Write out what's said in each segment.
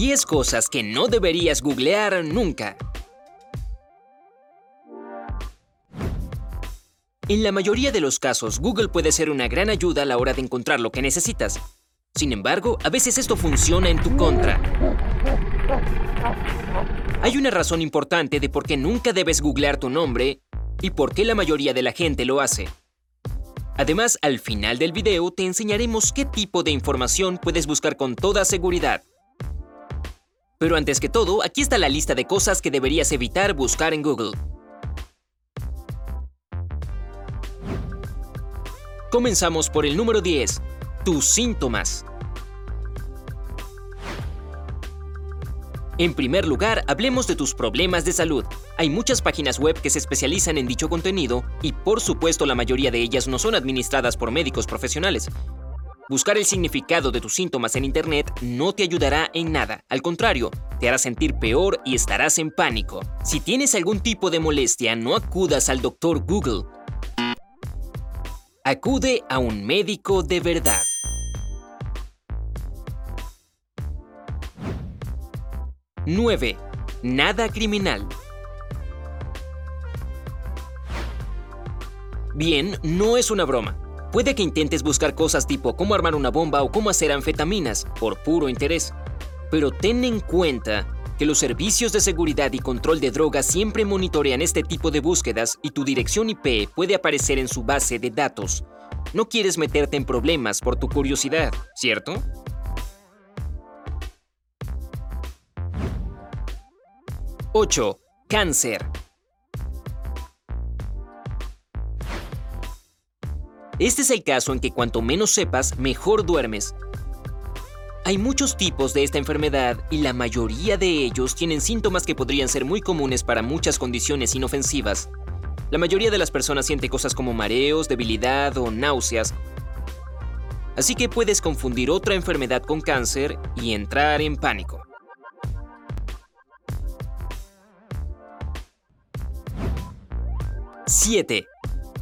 10 cosas que no deberías googlear nunca. En la mayoría de los casos, Google puede ser una gran ayuda a la hora de encontrar lo que necesitas. Sin embargo, a veces esto funciona en tu contra. Hay una razón importante de por qué nunca debes googlear tu nombre y por qué la mayoría de la gente lo hace. Además, al final del video te enseñaremos qué tipo de información puedes buscar con toda seguridad. Pero antes que todo, aquí está la lista de cosas que deberías evitar buscar en Google. Comenzamos por el número 10. Tus síntomas. En primer lugar, hablemos de tus problemas de salud. Hay muchas páginas web que se especializan en dicho contenido y por supuesto la mayoría de ellas no son administradas por médicos profesionales. Buscar el significado de tus síntomas en Internet no te ayudará en nada, al contrario, te hará sentir peor y estarás en pánico. Si tienes algún tipo de molestia, no acudas al doctor Google Acude a un médico de verdad. ¡9! Nada criminal. Bien, no es una broma. Puede que intentes buscar cosas tipo cómo armar una bomba o cómo hacer anfetaminas, por puro interés. Pero ten en cuenta que los servicios de seguridad y control de drogas siempre monitorean este tipo de búsquedas y tu dirección IP puede aparecer en su base de datos. No quieres meterte en problemas por tu curiosidad, ¿cierto? ¡8! Cáncer. Este es el caso en que cuanto menos sepas, mejor duermes, hay muchos tipos de esta enfermedad y la mayoría de ellos tienen síntomas que podrían ser muy comunes para muchas condiciones inofensivas. La mayoría de las personas siente cosas como mareos, debilidad o náuseas. Así que puedes confundir otra enfermedad con cáncer y entrar en pánico. ¡7!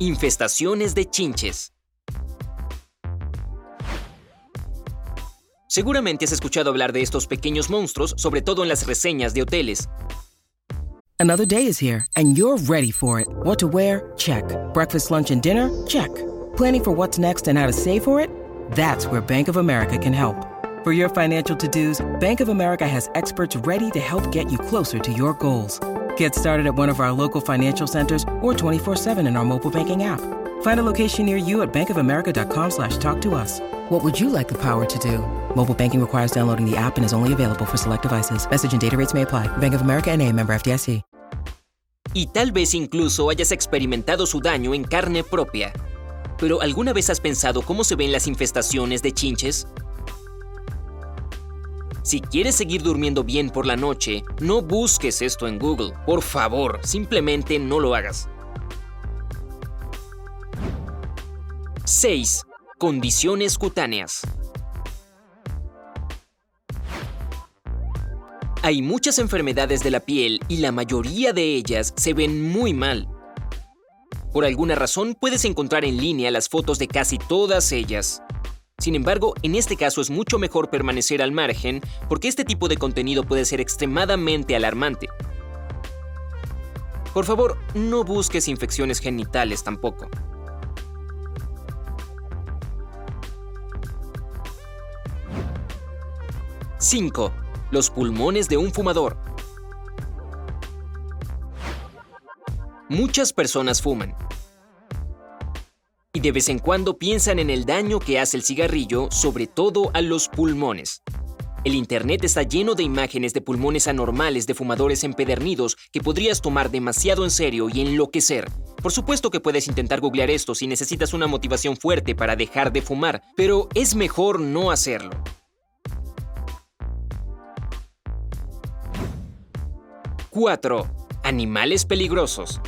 Infestaciones de chinches. Seguramente has escuchado hablar de estos pequeños monstruos, sobre todo en las reseñas de hoteles. Another day is here, and you're ready for it. What to wear? Check. Breakfast, lunch, and dinner? Check. Planning for what's next and how to save for it? That's where Bank of America can help. For your financial to-dos, Bank of America has experts ready to help get you closer to your goals. Get started at one of our local financial centers or 24-7 in our mobile banking app. Find a location near you at bankofamerica.com slash talk to us. What would you like the power to do? Mobile banking requires downloading the app and is only available for select devices. Message and data rates may apply. Bank of America NA, member FDIC. Y tal vez incluso hayas experimentado su daño en carne propia. Pero ¿alguna vez has pensado cómo se ven las infestaciones de chinches? Si quieres seguir durmiendo bien por la noche, no busques esto en Google. Por favor, simplemente no lo hagas. 6. Condiciones cutáneas. Hay muchas enfermedades de la piel y la mayoría de ellas se ven muy mal. Por alguna razón puedes encontrar en línea las fotos de casi todas ellas. Sin embargo, en este caso es mucho mejor permanecer al margen porque este tipo de contenido puede ser extremadamente alarmante. Por favor, no busques infecciones genitales tampoco. 5. Los pulmones de un fumador. Muchas personas fuman. Y de vez en cuando piensan en el daño que hace el cigarrillo, sobre todo a los pulmones. El Internet está lleno de imágenes de pulmones anormales de fumadores empedernidos que podrías tomar demasiado en serio y enloquecer. Por supuesto que puedes intentar googlear esto si necesitas una motivación fuerte para dejar de fumar, pero es mejor no hacerlo. 4. Animales peligrosos.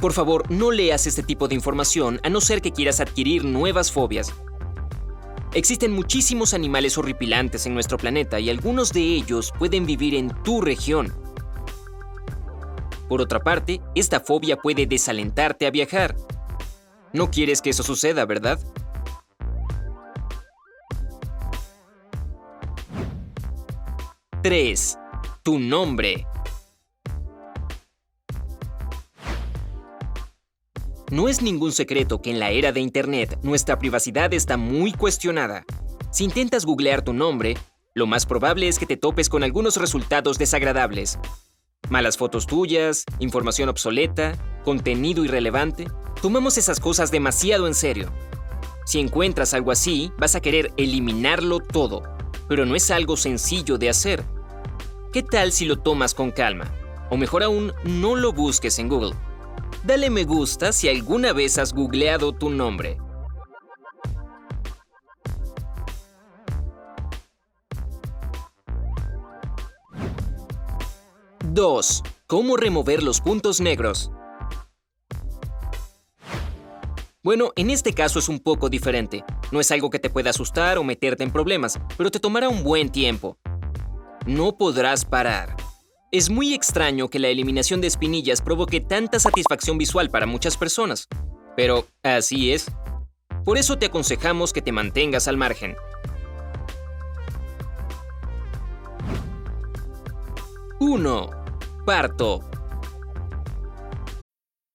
Por favor, no leas este tipo de información a no ser que quieras adquirir nuevas fobias. Existen muchísimos animales horripilantes en nuestro planeta y algunos de ellos pueden vivir en tu región. Por otra parte, esta fobia puede desalentarte a viajar. No quieres que eso suceda, ¿verdad? 3. Tu nombre. No es ningún secreto que en la era de Internet nuestra privacidad está muy cuestionada. Si intentas googlear tu nombre, lo más probable es que te topes con algunos resultados desagradables. Malas fotos tuyas, información obsoleta, contenido irrelevante. Tomamos esas cosas demasiado en serio. Si encuentras algo así, vas a querer eliminarlo todo, pero no es algo sencillo de hacer. ¿Qué tal si lo tomas con calma? O mejor aún, no lo busques en Google. Dale me gusta si alguna vez has googleado tu nombre. ¡2! ¿Cómo remover los puntos negros? Bueno, en este caso es un poco diferente. No es algo que te pueda asustar o meterte en problemas, pero te tomará un buen tiempo. No podrás parar. Es muy extraño que la eliminación de espinillas provoque tanta satisfacción visual para muchas personas, pero así es. Por eso te aconsejamos que te mantengas al margen. 1. Parto.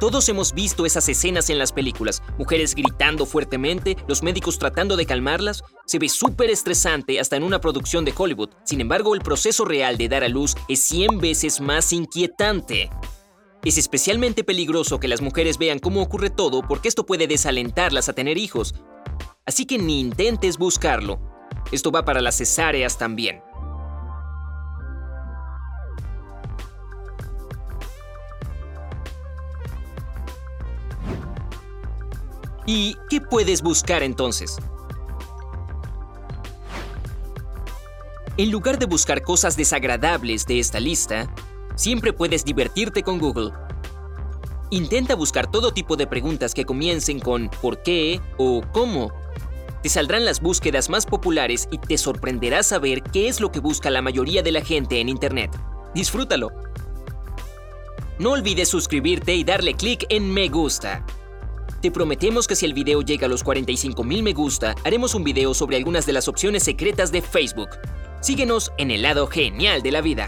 Todos hemos visto esas escenas en las películas, mujeres gritando fuertemente, los médicos tratando de calmarlas. Se ve súper estresante hasta en una producción de Hollywood. Sin embargo, el proceso real de dar a luz es 100 veces más inquietante. Es especialmente peligroso que las mujeres vean cómo ocurre todo porque esto puede desalentarlas a tener hijos. Así que ni intentes buscarlo. Esto va para las cesáreas también. ¿Y qué puedes buscar entonces? En lugar de buscar cosas desagradables de esta lista, siempre puedes divertirte con Google. Intenta buscar todo tipo de preguntas que comiencen con ¿por qué? o ¿cómo? Te saldrán las búsquedas más populares y te sorprenderá saber qué es lo que busca la mayoría de la gente en Internet. Disfrútalo. No olvides suscribirte y darle clic en me gusta. Te prometemos que si el video llega a los 45.000 me gusta, haremos un video sobre algunas de las opciones secretas de Facebook. Síguenos en el lado genial de la vida.